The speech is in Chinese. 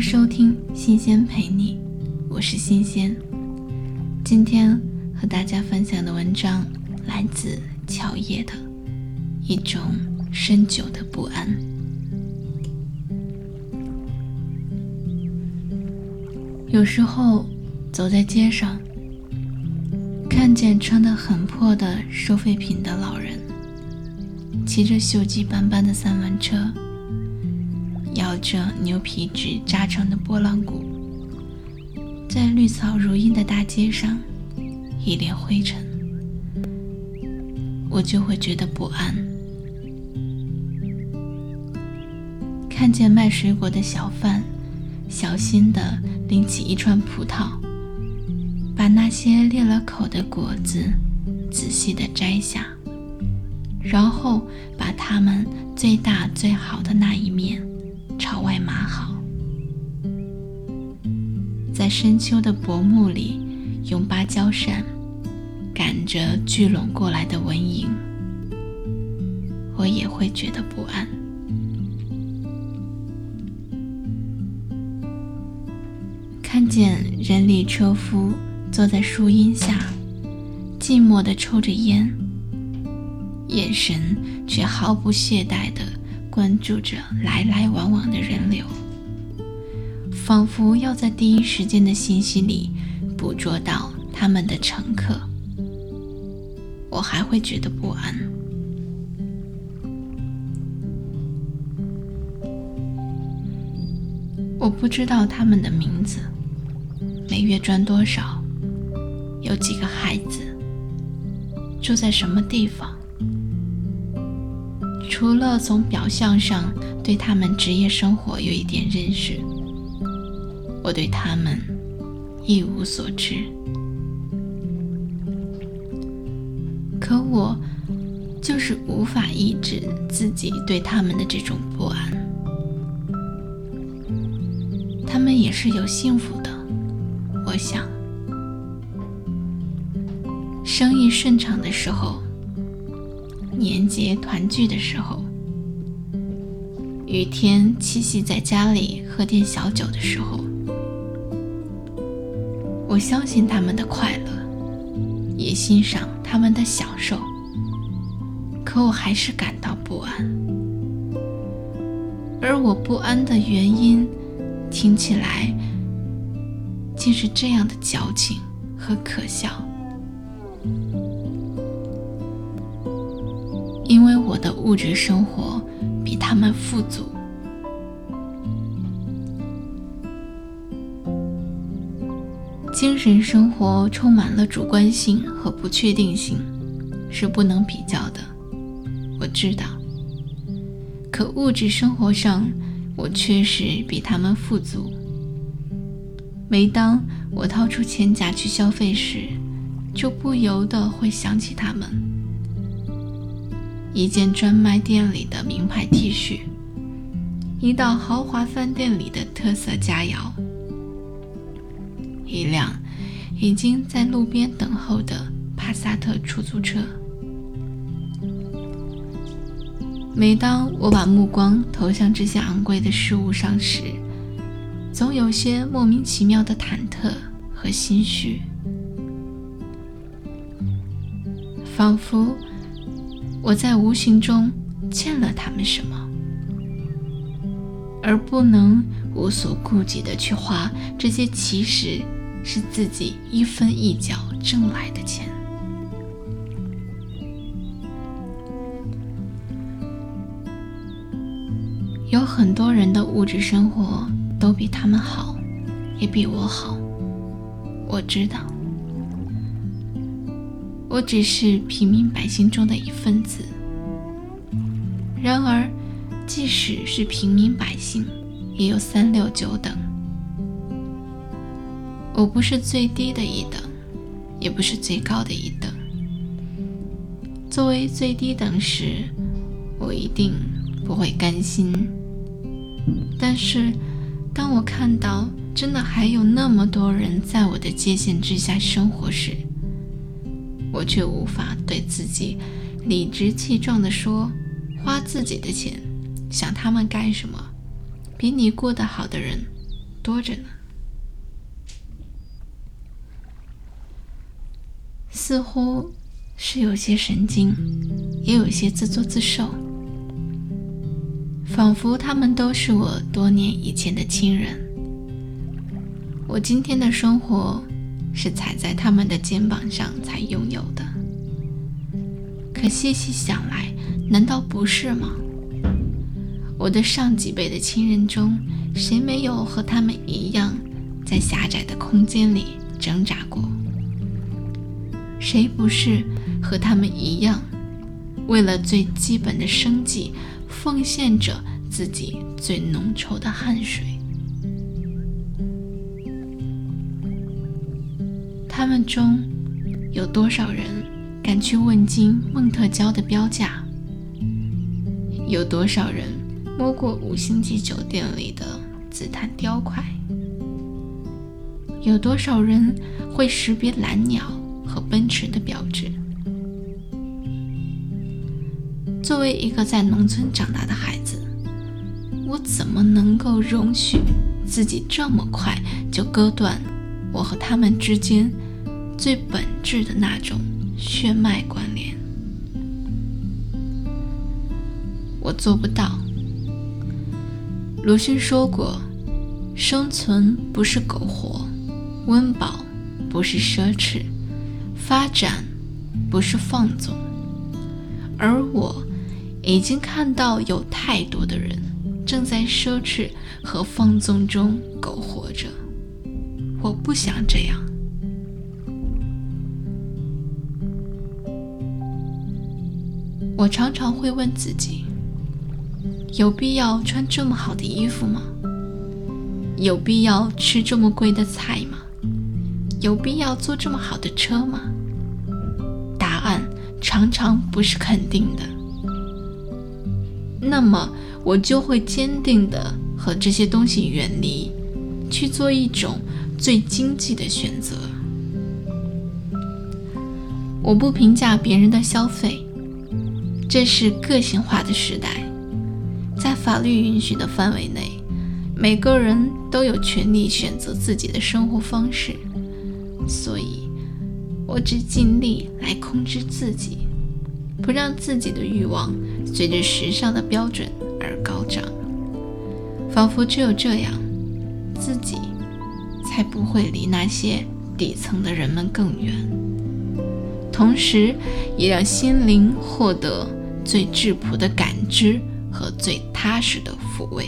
收听新鲜陪你，我是新鲜。今天和大家分享的文章来自乔叶的《一种深久的不安》。有时候走在街上，看见穿得很破的收废品的老人，骑着锈迹斑斑的三轮车。着牛皮纸扎成的拨浪鼓，在绿草如茵的大街上，一脸灰尘，我就会觉得不安。看见卖水果的小贩，小心地拎起一串葡萄，把那些裂了口的果子仔细地摘下，然后把它们最大最好的那一面。朝外码好，在深秋的薄暮里，用芭蕉扇赶着聚拢过来的蚊蝇，我也会觉得不安。看见人力车夫坐在树荫下，寂寞地抽着烟，眼神却毫不懈怠地。关注着来来往往的人流，仿佛要在第一时间的信息里捕捉到他们的乘客，我还会觉得不安。我不知道他们的名字，每月赚多少，有几个孩子，住在什么地方。除了从表象上对他们职业生活有一点认识，我对他们一无所知。可我就是无法抑制自己对他们的这种不安。他们也是有幸福的，我想。生意顺畅的时候。年节团聚的时候，雨天栖息在家里喝点小酒的时候，我相信他们的快乐，也欣赏他们的享受，可我还是感到不安。而我不安的原因，听起来竟是这样的矫情和可笑。因为我的物质生活比他们富足，精神生活充满了主观性和不确定性，是不能比较的。我知道，可物质生活上，我确实比他们富足。每当我掏出钱夹去消费时，就不由得会想起他们。一件专卖店里的名牌 T 恤，一道豪华饭店里的特色佳肴，一辆已经在路边等候的帕萨特出租车。每当我把目光投向这些昂贵的事物上时，总有些莫名其妙的忐忑和心虚，仿佛……我在无形中欠了他们什么，而不能无所顾忌的去花这些其实是自己一分一角挣来的钱。有很多人的物质生活都比他们好，也比我好，我知道。我只是平民百姓中的一份子。然而，即使是平民百姓，也有三六九等。我不是最低的一等，也不是最高的一等。作为最低等时，我一定不会甘心。但是，当我看到真的还有那么多人在我的界限之下生活时，我却无法对自己理直气壮地说：“花自己的钱，想他们干什么？比你过得好的人多着呢。似乎是有些神经，也有些自作自受，仿佛他们都是我多年以前的亲人。我今天的生活是踩在他们的肩膀上才拥有的，可细细想来，难道不是吗？我的上几辈的亲人中，谁没有和他们一样，在狭窄的空间里挣扎过？谁不是和他们一样，为了最基本的生计，奉献着自己最浓稠的汗水？他们中有多少人敢去问津孟特娇的标价？有多少人摸过五星级酒店里的紫檀雕块？有多少人会识别蓝鸟？和奔驰的标志。作为一个在农村长大的孩子，我怎么能够容许自己这么快就割断我和他们之间最本质的那种血脉关联？我做不到。鲁迅说过：“生存不是苟活，温饱不是奢侈。”发展不是放纵，而我已经看到有太多的人正在奢侈和放纵中苟活着。我不想这样。我常常会问自己：有必要穿这么好的衣服吗？有必要吃这么贵的菜吗？有必要坐这么好的车吗？答案常常不是肯定的，那么我就会坚定的和这些东西远离，去做一种最经济的选择。我不评价别人的消费，这是个性化的时代，在法律允许的范围内，每个人都有权利选择自己的生活方式，所以。我只尽力来控制自己，不让自己的欲望随着时尚的标准而高涨，仿佛只有这样，自己才不会离那些底层的人们更远，同时也让心灵获得最质朴的感知和最踏实的抚慰。